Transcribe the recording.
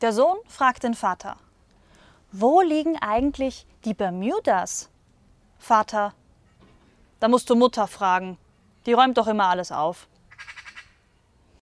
Der Sohn fragt den Vater, wo liegen eigentlich die Bermudas? Vater, da musst du Mutter fragen. Die räumt doch immer alles auf.